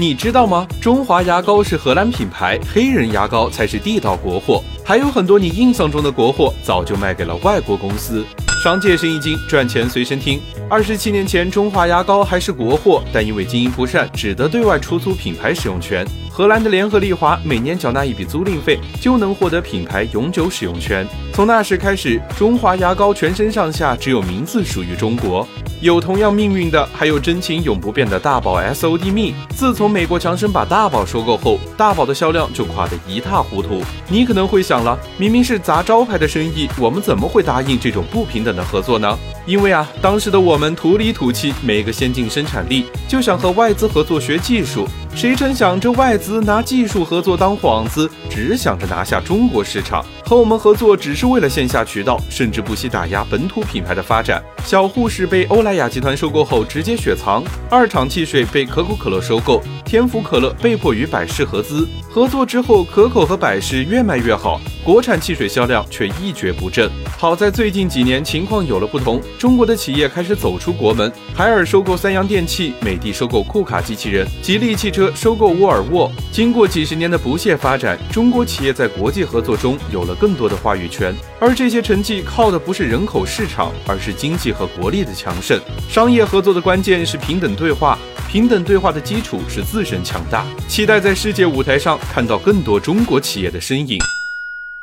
你知道吗？中华牙膏是荷兰品牌，黑人牙膏才是地道国货。还有很多你印象中的国货，早就卖给了外国公司。商界生意经，赚钱随身听。二十七年前，中华牙膏还是国货，但因为经营不善，只得对外出租品牌使用权。荷兰的联合利华每年缴纳一笔租赁费，就能获得品牌永久使用权。从那时开始，中华牙膏全身上下只有名字属于中国。有同样命运的，还有真情永不变的大宝 S O D 蜜。自从美国强生把大宝收购后，大宝的销量就垮得一塌糊涂。你可能会想了，明明是砸招牌的生意，我们怎么会答应这种不平等的合作呢？因为啊，当时的我们土里土气，没个先进生产力，就想和外资合作学技术。谁成想，这外资拿技术合作当幌子，只想着拿下中国市场，和我们合作只是为了线下渠道，甚至不惜打压本土品牌的发展。小护士被欧莱雅集团收购后，直接雪藏；二厂汽水被可口可乐收购，天府可乐被迫与百事合资。合作之后，可口和百事越卖越好，国产汽水销量却一蹶不振。好在最近几年情况有了不同，中国的企业开始走出国门，海尔收购三洋电器，美的收购库卡机器人，吉利汽车。收购沃尔沃，经过几十年的不懈发展，中国企业在国际合作中有了更多的话语权。而这些成绩靠的不是人口市场，而是经济和国力的强盛。商业合作的关键是平等对话，平等对话的基础是自身强大。期待在世界舞台上看到更多中国企业的身影。